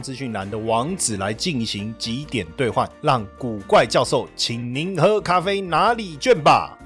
资讯栏的网址来进行几点兑换，让古怪教授请您喝咖啡拿礼券吧。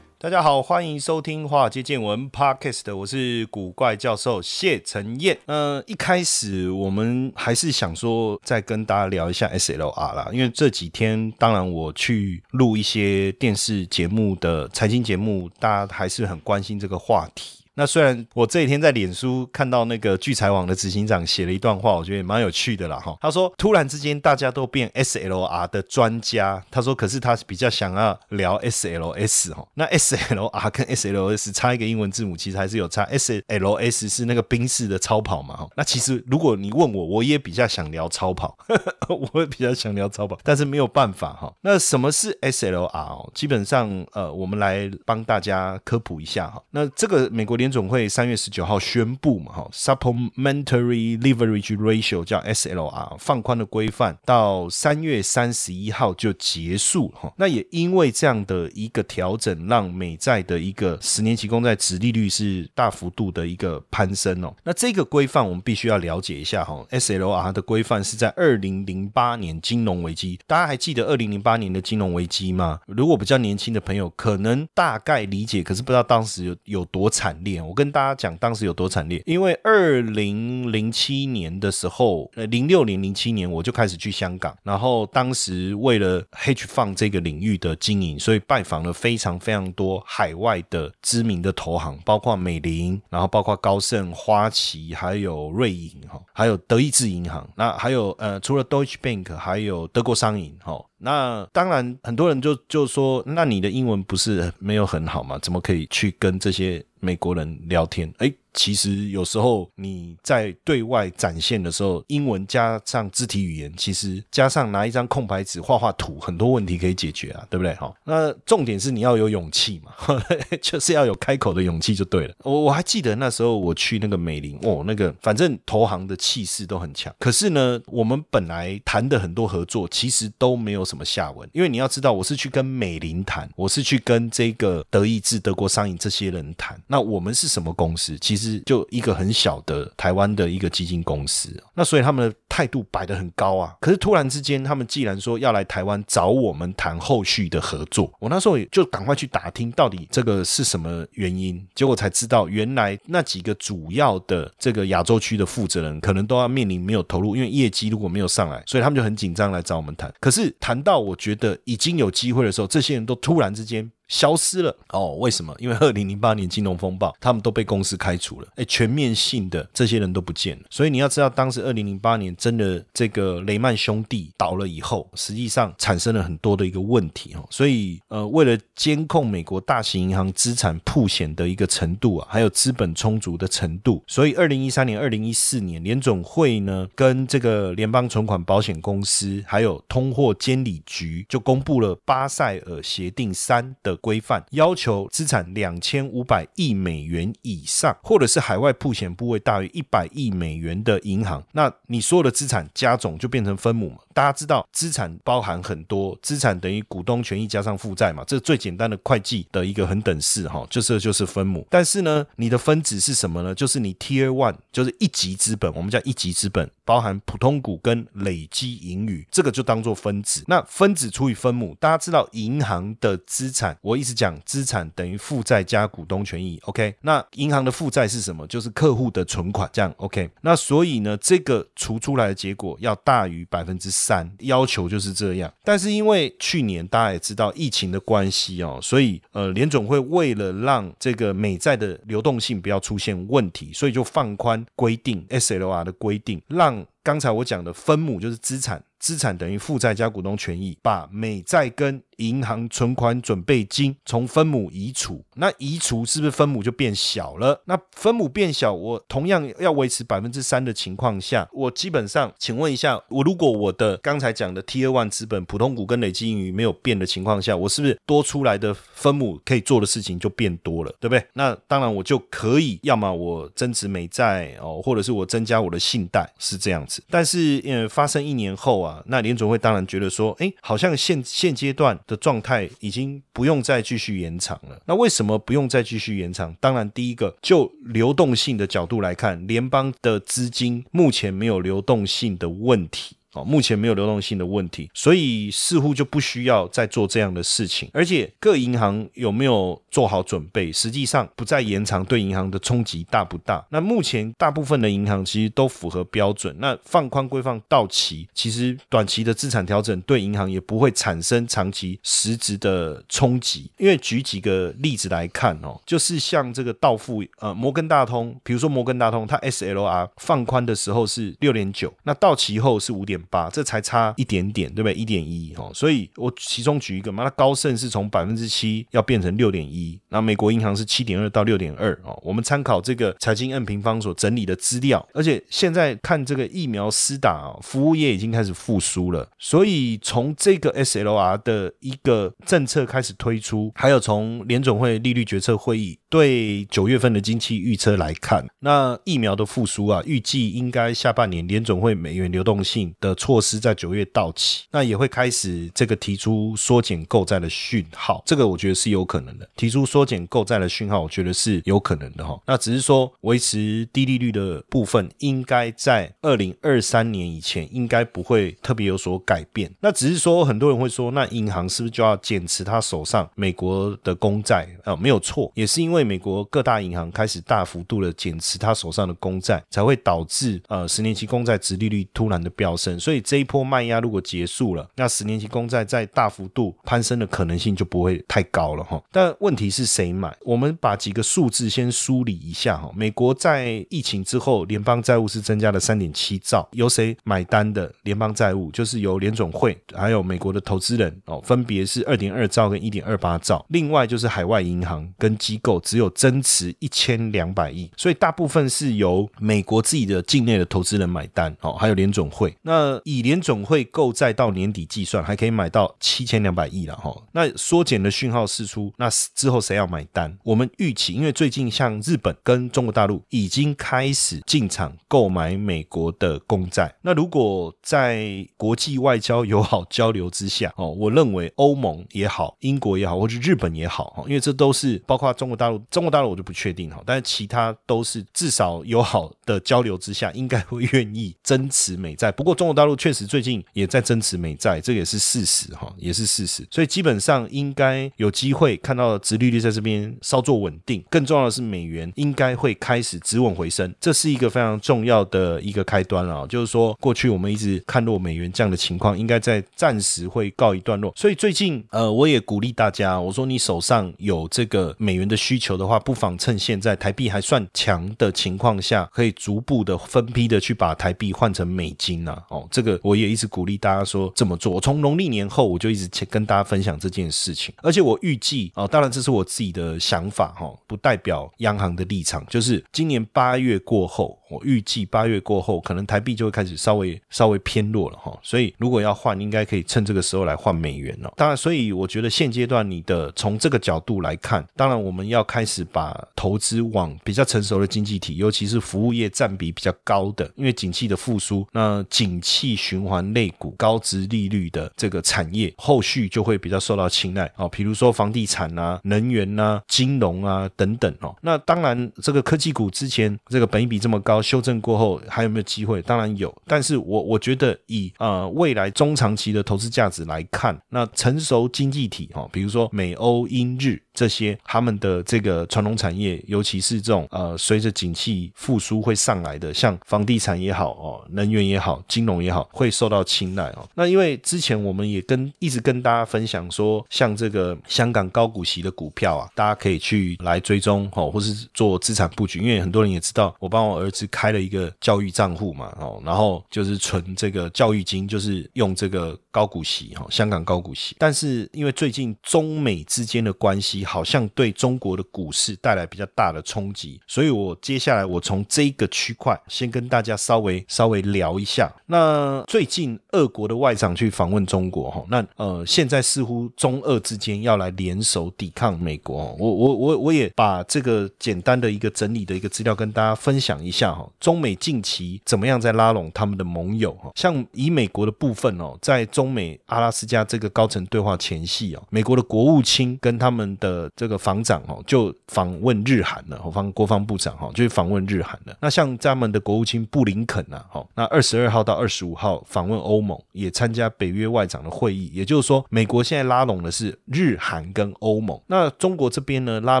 大家好，欢迎收听《华尔街见闻》Podcast，我是古怪教授谢承彦。呃，一开始我们还是想说再跟大家聊一下 SLR 啦，因为这几天当然我去录一些电视节目的财经节目，大家还是很关心这个话题。那虽然我这几天在脸书看到那个聚财网的执行长写了一段话，我觉得也蛮有趣的啦哈。他说，突然之间大家都变 SLR 的专家，他说，可是他比较想要聊 SLS 哈。那 SLR 跟 SLS 差一个英文字母，其实还是有差。SLS 是那个宾士的超跑嘛哈。那其实如果你问我，我也比较想聊超跑，我也比较想聊超跑，但是没有办法哈。那什么是 SLR？基本上呃，我们来帮大家科普一下哈。那这个美国联总会三月十九号宣布嘛，哈，Supplementary Leverage Ratio 叫 SLR 放宽的规范，到三月三十一号就结束哈。那也因为这样的一个调整，让美债的一个十年期公债值利率是大幅度的一个攀升哦。那这个规范我们必须要了解一下哈。SLR 的规范是在二零零八年金融危机，大家还记得二零零八年的金融危机吗？如果比较年轻的朋友可能大概理解，可是不知道当时有有多惨烈。我跟大家讲，当时有多惨烈。因为二零零七年的时候，呃，零六年、零七年我就开始去香港，然后当时为了 H 放这个领域的经营，所以拜访了非常非常多海外的知名的投行，包括美林，然后包括高盛、花旗，还有瑞银哈，还有德意志银行。那还有呃，除了 Deutsche Bank，还有德国商银哈。那当然，很多人就就说，那你的英文不是没有很好吗？怎么可以去跟这些美国人聊天？哎。其实有时候你在对外展现的时候，英文加上肢体语言，其实加上拿一张空白纸画画图，很多问题可以解决啊，对不对？好，那重点是你要有勇气嘛，就是要有开口的勇气就对了。我我还记得那时候我去那个美林，哦，那个反正投行的气势都很强。可是呢，我们本来谈的很多合作，其实都没有什么下文，因为你要知道，我是去跟美林谈，我是去跟这个德意志、德国商银这些人谈。那我们是什么公司？其实。实就一个很小的台湾的一个基金公司，那所以他们的态度摆得很高啊。可是突然之间，他们既然说要来台湾找我们谈后续的合作，我那时候也就赶快去打听到底这个是什么原因，结果才知道原来那几个主要的这个亚洲区的负责人可能都要面临没有投入，因为业绩如果没有上来，所以他们就很紧张来找我们谈。可是谈到我觉得已经有机会的时候，这些人都突然之间。消失了哦？为什么？因为二零零八年金融风暴，他们都被公司开除了。哎，全面性的这些人都不见了。所以你要知道，当时二零零八年真的这个雷曼兄弟倒了以后，实际上产生了很多的一个问题哦。所以呃，为了监控美国大型银行资产铺险的一个程度啊，还有资本充足的程度，所以二零一三年、二零一四年联总会呢，跟这个联邦存款保险公司还有通货监理局就公布了巴塞尔协定三的。规范要求资产两千五百亿美元以上，或者是海外铺险部位大于一百亿美元的银行，那你所有的资产加总就变成分母嘛？大家知道资产包含很多，资产等于股东权益加上负债嘛，这最简单的会计的一个很等式哈，就是就是分母。但是呢，你的分子是什么呢？就是你 Tier One，就是一级资本，我们叫一级资本，包含普通股跟累积盈余，这个就当做分子。那分子除以分母，大家知道银行的资产，我一直讲资产等于负债加股东权益，OK？那银行的负债是什么？就是客户的存款，这样 OK？那所以呢，这个除出来的结果要大于百分之。三要求就是这样，但是因为去年大家也知道疫情的关系哦，所以呃联总会为了让这个美债的流动性不要出现问题，所以就放宽规定 SLR 的规定，让刚才我讲的分母就是资产资产等于负债加股东权益，把美债跟银行存款准备金从分母移除，那移除是不是分母就变小了？那分母变小，我同样要维持百分之三的情况下，我基本上，请问一下，我如果我的刚才讲的 T 二 one 资本、普通股跟累积盈余没有变的情况下，我是不是多出来的分母可以做的事情就变多了，对不对？那当然我就可以，要么我增值美债哦，或者是我增加我的信贷，是这样子。但是呃，发生一年后啊，啊那联总会当然觉得说，哎，好像现现阶段。的状态已经不用再继续延长了。那为什么不用再继续延长？当然，第一个就流动性的角度来看，联邦的资金目前没有流动性的问题。哦目前没有流动性的问题，所以似乎就不需要再做这样的事情。而且各银行有没有做好准备？实际上不再延长对银行的冲击大不大？那目前大部分的银行其实都符合标准。那放宽规范到期，其实短期的资产调整对银行也不会产生长期实质的冲击。因为举几个例子来看哦，就是像这个到付呃摩根大通，比如说摩根大通，它 SLR 放宽的时候是六点九，那到期后是五点。八，这才差一点点，对不对？一点一哦，所以我其中举一个嘛，那高盛是从百分之七要变成六点一，那美国银行是七点二到六点二哦。我们参考这个财经 N 平方所整理的资料，而且现在看这个疫苗施打，服务业已经开始复苏了，所以从这个 SLR 的一个政策开始推出，还有从联总会利率决策会议对九月份的经济预测来看，那疫苗的复苏啊，预计应该下半年联总会美元流动性的。的措施在九月到期，那也会开始这个提出缩减购债的讯号，这个我觉得是有可能的。提出缩减购债的讯号，我觉得是有可能的哈。那只是说维持低利率的部分，应该在二零二三年以前应该不会特别有所改变。那只是说很多人会说，那银行是不是就要减持他手上美国的公债啊？没有错，也是因为美国各大银行开始大幅度的减持他手上的公债，才会导致呃十年期公债值利率突然的飙升。所以这一波卖压如果结束了，那十年期公债在大幅度攀升的可能性就不会太高了哈。但问题是谁买？我们把几个数字先梳理一下哈。美国在疫情之后，联邦债务是增加了三点七兆，由谁买单的？联邦债务就是由联总会还有美国的投资人哦，分别是二点二兆跟一点二八兆。另外就是海外银行跟机构只有增持一千两百亿，所以大部分是由美国自己的境内的投资人买单哦，还有联总会那。以联总会购债到年底计算，还可以买到七千两百亿了哈。那缩减的讯号释出，那之后谁要买单？我们预期，因为最近像日本跟中国大陆已经开始进场购买美国的公债。那如果在国际外交友好交流之下哦，我认为欧盟也好，英国也好，或者日本也好哈，因为这都是包括中国大陆，中国大陆我就不确定哈，但是其他都是至少友好的交流之下，应该会愿意增持美债。不过中国大陆。确实，最近也在增持美债，这也是事实哈，也是事实。所以基本上应该有机会看到殖利率在这边稍作稳定。更重要的是，美元应该会开始止稳回升，这是一个非常重要的一个开端了。就是说，过去我们一直看弱美元这样的情况，应该在暂时会告一段落。所以最近，呃，我也鼓励大家，我说你手上有这个美元的需求的话，不妨趁现在台币还算强的情况下，可以逐步的分批的去把台币换成美金啊。哦。这个我也一直鼓励大家说这么做。我从农历年后我就一直跟大家分享这件事情，而且我预计啊，当然这是我自己的想法哈，不代表央行的立场。就是今年八月过后，我预计八月过后，可能台币就会开始稍微稍微偏弱了哈。所以如果要换，应该可以趁这个时候来换美元了。当然，所以我觉得现阶段你的从这个角度来看，当然我们要开始把投资往比较成熟的经济体，尤其是服务业占比比较高的，因为景气的复苏，那景气。气循环类股、高值利率的这个产业，后续就会比较受到青睐哦。比如说房地产啊、能源啊、金融啊等等哦。那当然，这个科技股之前这个本益比这么高，修正过后还有没有机会？当然有。但是我我觉得以呃未来中长期的投资价值来看，那成熟经济体哈，比如说美欧英日这些，他们的这个传统产业，尤其是这种呃随着景气复苏会上来的，像房地产也好哦，能源也好，金融也。也好，会受到青睐哦。那因为之前我们也跟一直跟大家分享说，像这个香港高股息的股票啊，大家可以去来追踪哦，或是做资产布局。因为很多人也知道，我帮我儿子开了一个教育账户嘛哦，然后就是存这个教育金，就是用这个高股息哈，香港高股息。但是因为最近中美之间的关系好像对中国的股市带来比较大的冲击，所以我接下来我从这个区块先跟大家稍微稍微聊一下。那呃最近俄国的外长去访问中国哈，那呃现在似乎中俄之间要来联手抵抗美国。我我我我也把这个简单的一个整理的一个资料跟大家分享一下哈。中美近期怎么样在拉拢他们的盟友哈？像以美国的部分哦，在中美阿拉斯加这个高层对话前夕哦，美国的国务卿跟他们的这个防长哦就访问日韩了，方国防部长哈就访问日韩了。那像他们的国务卿布林肯呐，哈，那二十二号到二十十五号访问欧盟，也参加北约外长的会议。也就是说，美国现在拉拢的是日韩跟欧盟。那中国这边呢，拉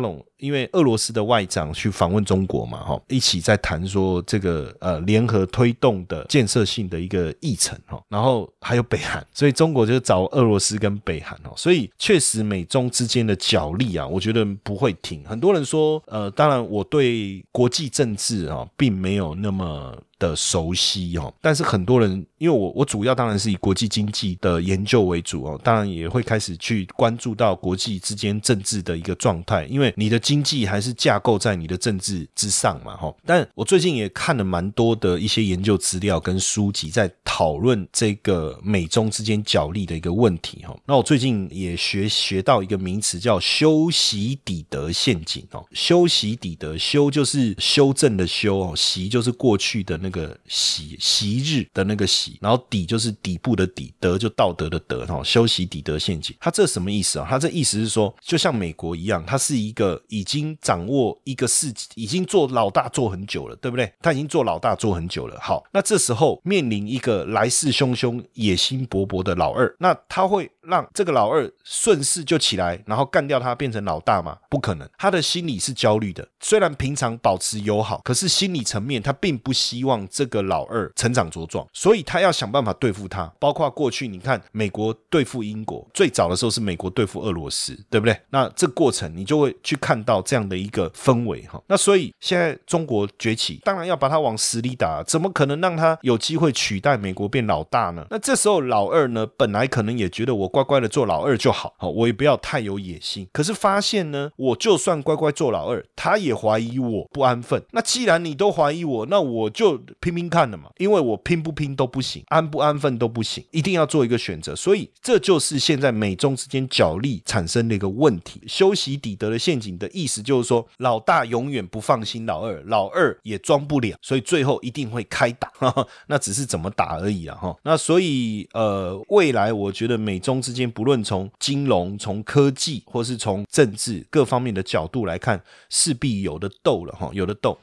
拢。因为俄罗斯的外长去访问中国嘛，哈，一起在谈说这个呃联合推动的建设性的一个议程，哈，然后还有北韩，所以中国就找俄罗斯跟北韩，哦，所以确实美中之间的角力啊，我觉得不会停。很多人说，呃，当然我对国际政治啊，并没有那么。的熟悉哦，但是很多人因为我我主要当然是以国际经济的研究为主哦，当然也会开始去关注到国际之间政治的一个状态，因为你的经济还是架构在你的政治之上嘛哈。但我最近也看了蛮多的一些研究资料跟书籍，在讨论这个美中之间角力的一个问题哈。那我最近也学学到一个名词叫修习底德陷阱哦，修习底德修就是修正的修哦，习就是过去的那。那个习习日的那个习，然后底就是底部的底，德就道德的德哈，修习底德陷阱。他这什么意思啊？他这意思是说，就像美国一样，他是一个已经掌握一个世，已经做老大做很久了，对不对？他已经做老大做很久了。好，那这时候面临一个来势汹汹、野心勃勃的老二，那他会让这个老二顺势就起来，然后干掉他，变成老大吗？不可能。他的心理是焦虑的，虽然平常保持友好，可是心理层面他并不希望。这个老二成长茁壮，所以他要想办法对付他。包括过去你看，美国对付英国，最早的时候是美国对付俄罗斯，对不对？那这过程你就会去看到这样的一个氛围哈。那所以现在中国崛起，当然要把它往死里打，怎么可能让他有机会取代美国变老大呢？那这时候老二呢，本来可能也觉得我乖乖的做老二就好，好，我也不要太有野心。可是发现呢，我就算乖乖做老二，他也怀疑我不安分。那既然你都怀疑我，那我就。拼拼看的嘛，因为我拼不拼都不行，安不安分都不行，一定要做一个选择。所以这就是现在美中之间角力产生的一个问题。修习底德的陷阱的意思就是说，老大永远不放心老二，老二也装不了，所以最后一定会开打。那只是怎么打而已了！哈，那所以呃，未来我觉得美中之间不论从金融、从科技或是从政治各方面的角度来看，势必有的斗了哈，有的斗。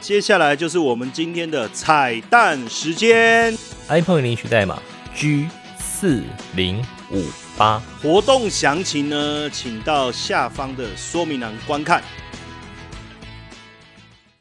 接下来就是我们今天的彩蛋时间，iPhone 领取代码 G 四零五八，活动详情呢，请到下方的说明栏观看。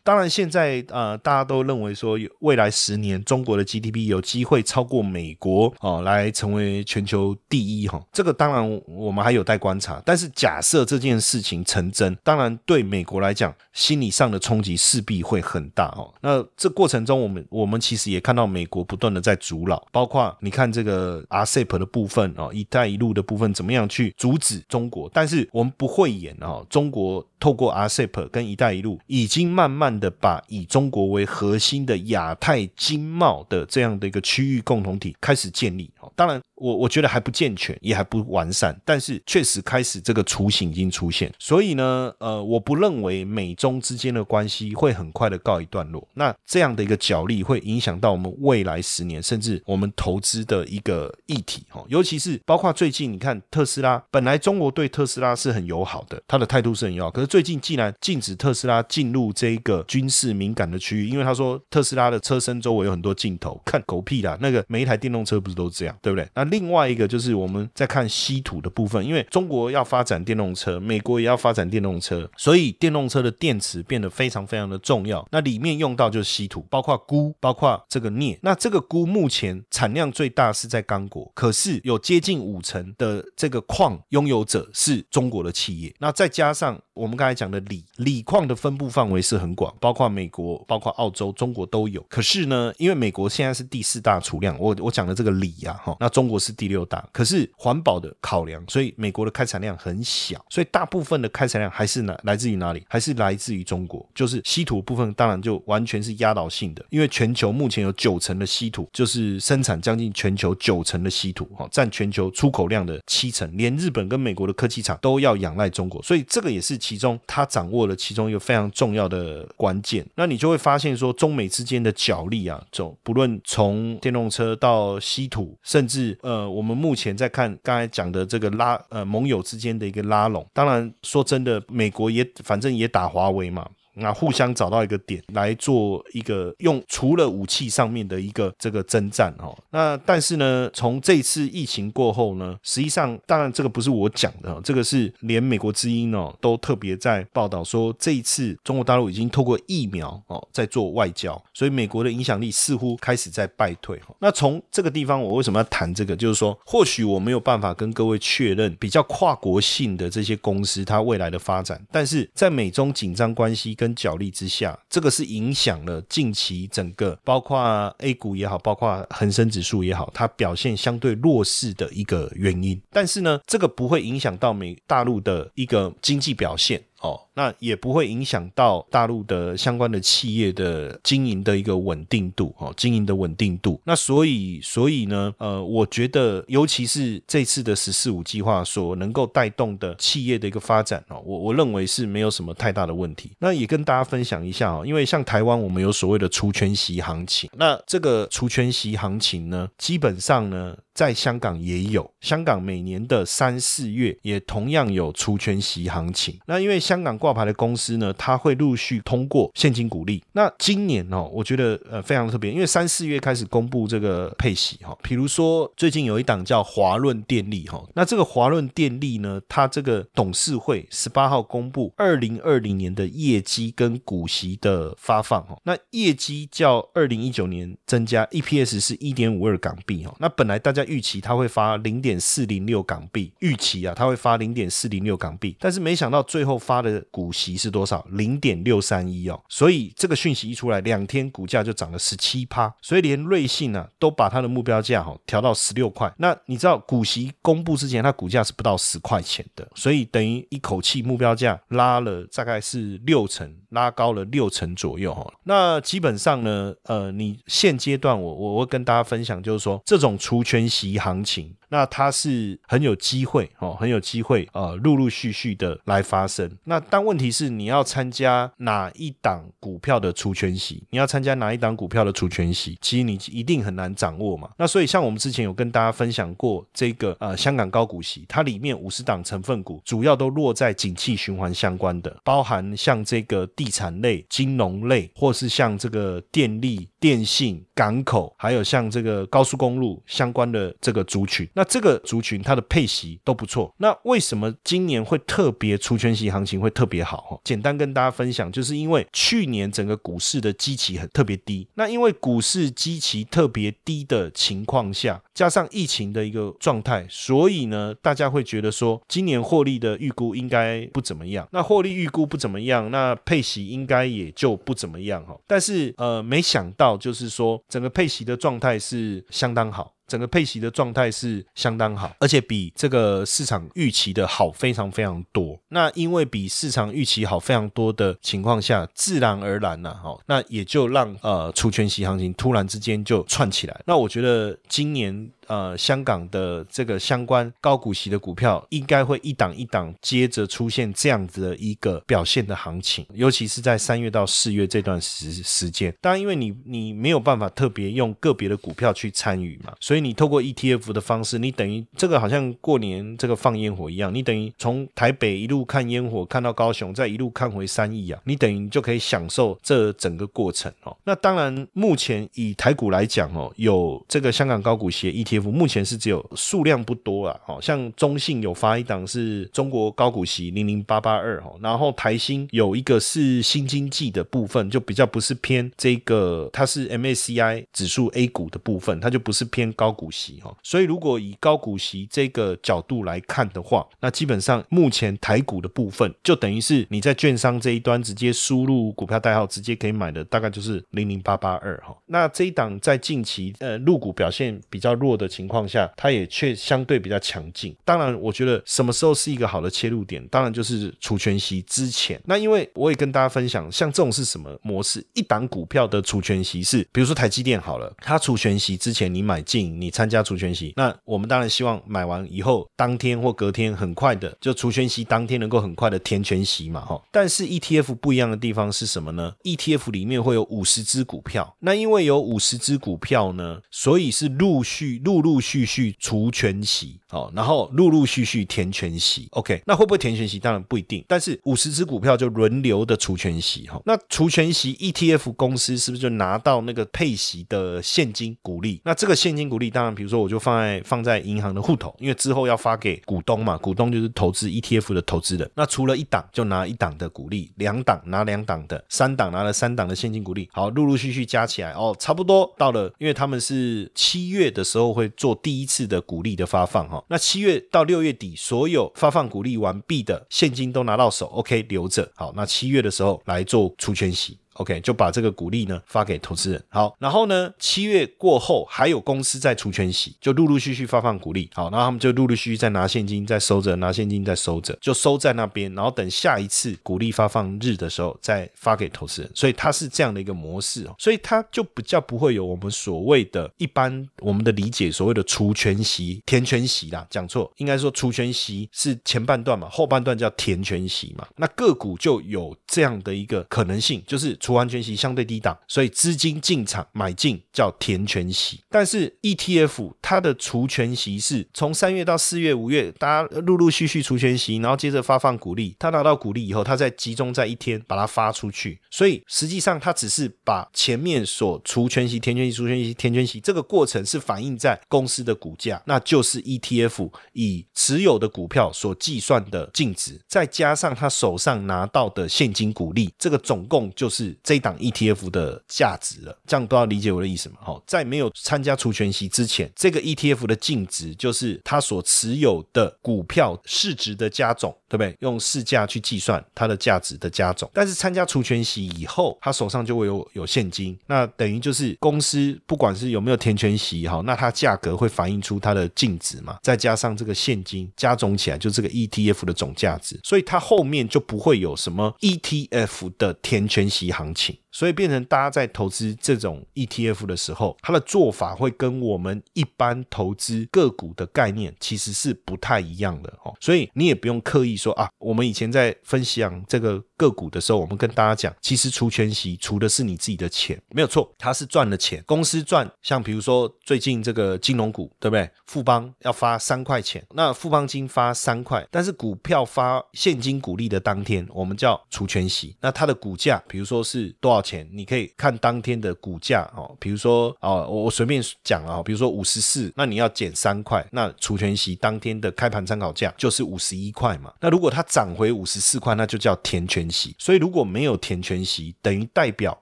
当然，现在呃，大家都认为说，未来十年中国的 GDP 有机会超过美国哦，来成为全球第一哈。这个当然我们还有待观察。但是假设这件事情成真，当然对美国来讲，心理上的冲击势必会很大哦。那这过程中，我们我们其实也看到美国不断的在阻扰，包括你看这个 RCEP 的部分哦，一带一路的部分怎么样去阻止中国？但是我们不会演哦，中国。透过 RCEP 跟“一带一路”，已经慢慢的把以中国为核心的亚太经贸的这样的一个区域共同体开始建立。当然，我我觉得还不健全，也还不完善，但是确实开始这个雏形已经出现。所以呢，呃，我不认为美中之间的关系会很快的告一段落。那这样的一个角力会影响到我们未来十年，甚至我们投资的一个议题。哈，尤其是包括最近你看特斯拉，本来中国对特斯拉是很友好的，他的态度是很友好，可是最近既然禁止特斯拉进入这个军事敏感的区域，因为他说特斯拉的车身周围有很多镜头，看狗屁啦！那个每一台电动车不是都这样？对不对？那另外一个就是我们在看稀土的部分，因为中国要发展电动车，美国也要发展电动车，所以电动车的电池变得非常非常的重要。那里面用到就是稀土，包括钴，包括这个镍。那这个钴目前产量最大是在刚果，可是有接近五成的这个矿拥有者是中国的企业。那再加上我们刚才讲的锂，锂矿的分布范围是很广，包括美国、包括澳洲、中国都有。可是呢，因为美国现在是第四大储量，我我讲的这个锂呀，哈，那中国是第六大。可是环保的考量，所以美国的开采量很小，所以大部分的开采量还是来来自于哪里？还是来自于中国，就是稀土部分，当然就完全是压倒性的，因为全球目前有九成的稀土，就是生产将近全球九成的稀土，哈，占全球出口量的七成，连日本跟美国的科技厂都要仰赖中国，所以这个也是其中它掌握了其中一个非常重要的关键。那你就会发现说，中美之间的角力啊，走不论从电动车到稀土，甚至呃，我们目前在看刚才讲的这个拉呃盟友之间的一个拉拢，当然说真的，美国也反正也打华为嘛。那互相找到一个点来做一个用除了武器上面的一个这个征战哦。那但是呢，从这次疫情过后呢，实际上当然这个不是我讲的，这个是连美国之音哦都特别在报道说，这一次中国大陆已经透过疫苗哦在做外交，所以美国的影响力似乎开始在败退。那从这个地方，我为什么要谈这个？就是说，或许我没有办法跟各位确认比较跨国性的这些公司它未来的发展，但是在美中紧张关系跟角力之下，这个是影响了近期整个包括 A 股也好，包括恒生指数也好，它表现相对弱势的一个原因。但是呢，这个不会影响到美大陆的一个经济表现。哦，那也不会影响到大陆的相关的企业的经营的一个稳定度哦，经营的稳定度。那所以，所以呢，呃，我觉得，尤其是这次的“十四五”计划所能够带动的企业的一个发展哦，我我认为是没有什么太大的问题。那也跟大家分享一下哦，因为像台湾，我们有所谓的除权息行情，那这个除权息行情呢，基本上呢。在香港也有，香港每年的三四月也同样有除权息行情。那因为香港挂牌的公司呢，它会陆续通过现金股利。那今年哦，我觉得呃非常特别，因为三四月开始公布这个配息哈。比如说最近有一档叫华润电力哈，那这个华润电力呢，它这个董事会十八号公布二零二零年的业绩跟股息的发放哈。那业绩较二零一九年增加，EPS 是一点五二港币哈。那本来大家预期他会发零点四零六港币，预期啊他会发零点四零六港币，但是没想到最后发的股息是多少？零点六三一哦，所以这个讯息一出来，两天股价就涨了十七趴，所以连瑞信呢都把它的目标价哈调到十六块。那你知道股息公布之前，它股价是不到十块钱的，所以等于一口气目标价拉了大概是六成，拉高了六成左右哈。那基本上呢，呃，你现阶段我我会跟大家分享，就是说这种除权息。及行情。那它是很有机会哦，很有机会呃，陆陆续续的来发生。那但问题是，你要参加哪一档股票的除权息？你要参加哪一档股票的除权息？其实你一定很难掌握嘛。那所以像我们之前有跟大家分享过这个呃香港高股息，它里面五十档成分股主要都落在景气循环相关的，包含像这个地产类、金融类，或是像这个电力、电信、港口，还有像这个高速公路相关的这个族群。那这个族群它的配息都不错，那为什么今年会特别除权息行情会特别好？简单跟大家分享，就是因为去年整个股市的基期很特别低，那因为股市基期特别低的情况下，加上疫情的一个状态，所以呢，大家会觉得说今年获利的预估应该不怎么样。那获利预估不怎么样，那配息应该也就不怎么样哈。但是呃，没想到就是说整个配息的状态是相当好。整个配息的状态是相当好，而且比这个市场预期的好非常非常多。那因为比市场预期好非常多的情况下，自然而然呢，哈，那也就让呃除权息行情突然之间就串起来。那我觉得今年。呃，香港的这个相关高股息的股票，应该会一档一档接着出现这样子的一个表现的行情，尤其是在三月到四月这段时时间。当然，因为你你没有办法特别用个别的股票去参与嘛，所以。你透过 ETF 的方式，你等于这个好像过年这个放烟火一样，你等于从台北一路看烟火看到高雄，再一路看回三亿啊，你等于就可以享受这整个过程哦。那当然，目前以台股来讲哦，有这个香港高股息 ETF，目前是只有数量不多啊。哦，像中信有发一档是中国高股息零零八八二哈，然后台新有一个是新经济的部分，就比较不是偏这个，它是 MACI 指数 A 股的部分，它就不是偏高股息哈。所以如果以高股息这个角度来看的话，那基本上目前台股的部分，就等于是你在券商这一端直接输入股票代号，直接可以买的，大概就是零零八八二哈。那这一档在近期呃入股表现比较弱的情况下，它也却相对比较强劲。当然，我觉得什么时候是一个好的切入点，当然就是除权息之前。那因为我也跟大家分享，像这种是什么模式？一档股票的除权息是，比如说台积电好了，它除权息之前你买进，你参加除权息，那我们当然希望买完以后当天或隔天很快的就除权息当天能够很快的填权息嘛，哈。但是 ETF 不一样的地方是什么呢？ETF 里面会有五十只股票，那因为有五十只股票呢，所以是陆续陆陆陆续续除权息，哦，然后陆陆续续填权息。OK，那会不会填权息？当然不一定，但是五十只股票就轮流的除权息，哈。那除权息 ETF 公司是不是就拿到那个配息的现金股利？那这个现金股利，当然比如说我就放在放在银行的户头，因为之后要发给股东嘛，股东就是投资 ETF 的投资人。那除了一档就拿一档的股利，两档拿两档的，三档拿了三档的现金股利。好，陆陆续续加起来，哦，差不多到了，因为他们是七月的时候会做第一次的股利的发放，哈。那七月到六月底，所有发放股利完毕的现金都拿到手，OK，留着。好，那七月的时候来做出圈息。OK，就把这个股利呢发给投资人。好，然后呢，七月过后还有公司在除权息，就陆陆续续发放股利。好，然后他们就陆陆续续在拿现金在收着，拿现金在收着，就收在那边。然后等下一次股利发放日的时候再发给投资人。所以它是这样的一个模式哦，所以它就比较不会有我们所谓的一般我们的理解所谓的除权息、填权息啦。讲错，应该说除权息是前半段嘛，后半段叫填权息嘛。那个股就有这样的一个可能性，就是除完权息相对低档，所以资金进场买进叫填权息。但是 ETF 它的除权息是从三月到四月、五月，大家陆陆续续除权息，然后接着发放股利。他拿到股利以后，他再集中在一天把它发出去。所以实际上他只是把前面所除权息、填权息、除权息、填权息这个过程是反映在公司的股价，那就是 ETF 以持有的股票所计算的净值，再加上他手上拿到的现金股利，这个总共就是这一档 ETF 的价值了。这样都要理解我的意思吗？好，在没有参加除权息之前，这个 ETF 的净值就是他所持有的股票市值的加总，对不对？用市价去计算它的价值的加总。但是参加除权息以后，他手上就会有有现金，那等于就是公司不管是有没有填权息哈，那它价格会反映出它的净值嘛，再加上这个现金加总起来，就这个 ETF 的总价值，所以它后面就不会有什么 ETF 的填权息行情。所以变成大家在投资这种 ETF 的时候，它的做法会跟我们一般投资个股的概念其实是不太一样的哦。所以你也不用刻意说啊，我们以前在分享这个个股的时候，我们跟大家讲，其实除权息除的是你自己的钱，没有错，它是赚了钱，公司赚。像比如说最近这个金融股，对不对？富邦要发三块钱，那富邦金发三块，但是股票发现金股利的当天，我们叫除权息，那它的股价，比如说是多少？钱你可以看当天的股价哦，比如说哦，我我随便讲啊，比如说五十四，那你要减三块，那除权息当天的开盘参考价就是五十一块嘛。那如果它涨回五十四块，那就叫填权息。所以如果没有填权息，等于代表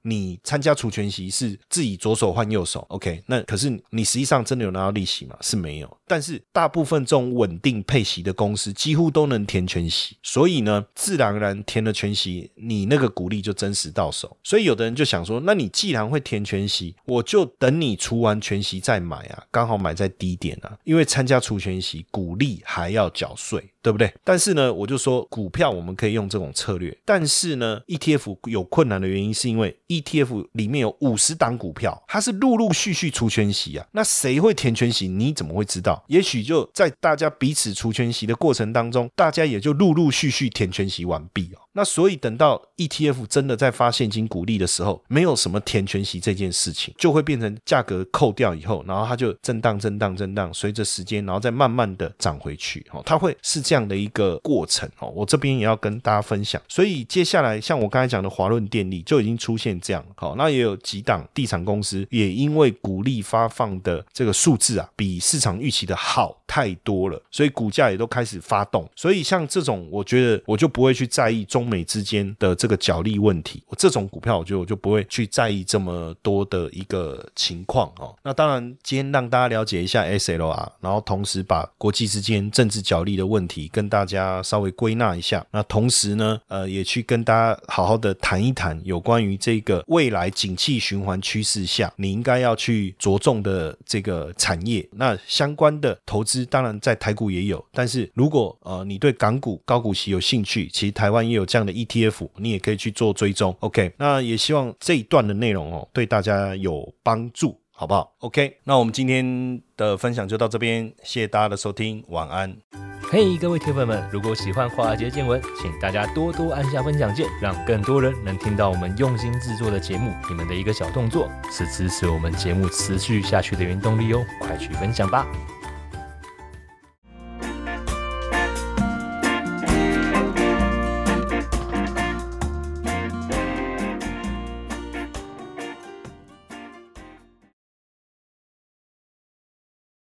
你参加除权息是自己左手换右手。OK，那可是你实际上真的有拿到利息吗？是没有。但是大部分这种稳定配息的公司几乎都能填全息，所以呢，自然而然填了全息，你那个股利就真实到手。所以有的人就想说，那你既然会填全息，我就等你除完全息再买啊，刚好买在低点啊，因为参加除全息，股利还要缴税。对不对？但是呢，我就说股票我们可以用这种策略，但是呢，ETF 有困难的原因是因为 ETF 里面有五十档股票，它是陆陆续续除圈息啊。那谁会填圈息？你怎么会知道？也许就在大家彼此除圈息的过程当中，大家也就陆陆续续填圈息完毕哦。那所以等到 ETF 真的在发现金股利的时候，没有什么填全息这件事情，就会变成价格扣掉以后，然后它就震荡、震荡、震荡，随着时间，然后再慢慢的涨回去。哦，它会是这样的一个过程。哦，我这边也要跟大家分享。所以接下来像我刚才讲的华润电力就已经出现这样。好，那也有几档地产公司也因为股利发放的这个数字啊，比市场预期的好太多了，所以股价也都开始发动。所以像这种，我觉得我就不会去在意中美之间的这个角力问题。我这种股票，我觉得我就不会去在意这么多的一个情况哦。那当然，今天让大家了解一下 SLR，然后同时把国际之间政治角力的问题跟大家稍微归纳一下。那同时呢，呃，也去跟大家好好的谈一谈有关于这个未来景气循环趋势下，你应该要去着重的这个产业。那相关的投资，当然在台股也有，但是如果呃你对港股高股息有兴趣，其实台湾也有这这样的 ETF，你也可以去做追踪。OK，那也希望这一段的内容哦，对大家有帮助，好不好？OK，那我们今天的分享就到这边，谢谢大家的收听，晚安。嘿，各位铁粉们，如果喜欢华尔街见闻，请大家多多按下分享键，让更多人能听到我们用心制作的节目。你们的一个小动作，是支持我们节目持续下去的原动力哦，快去分享吧！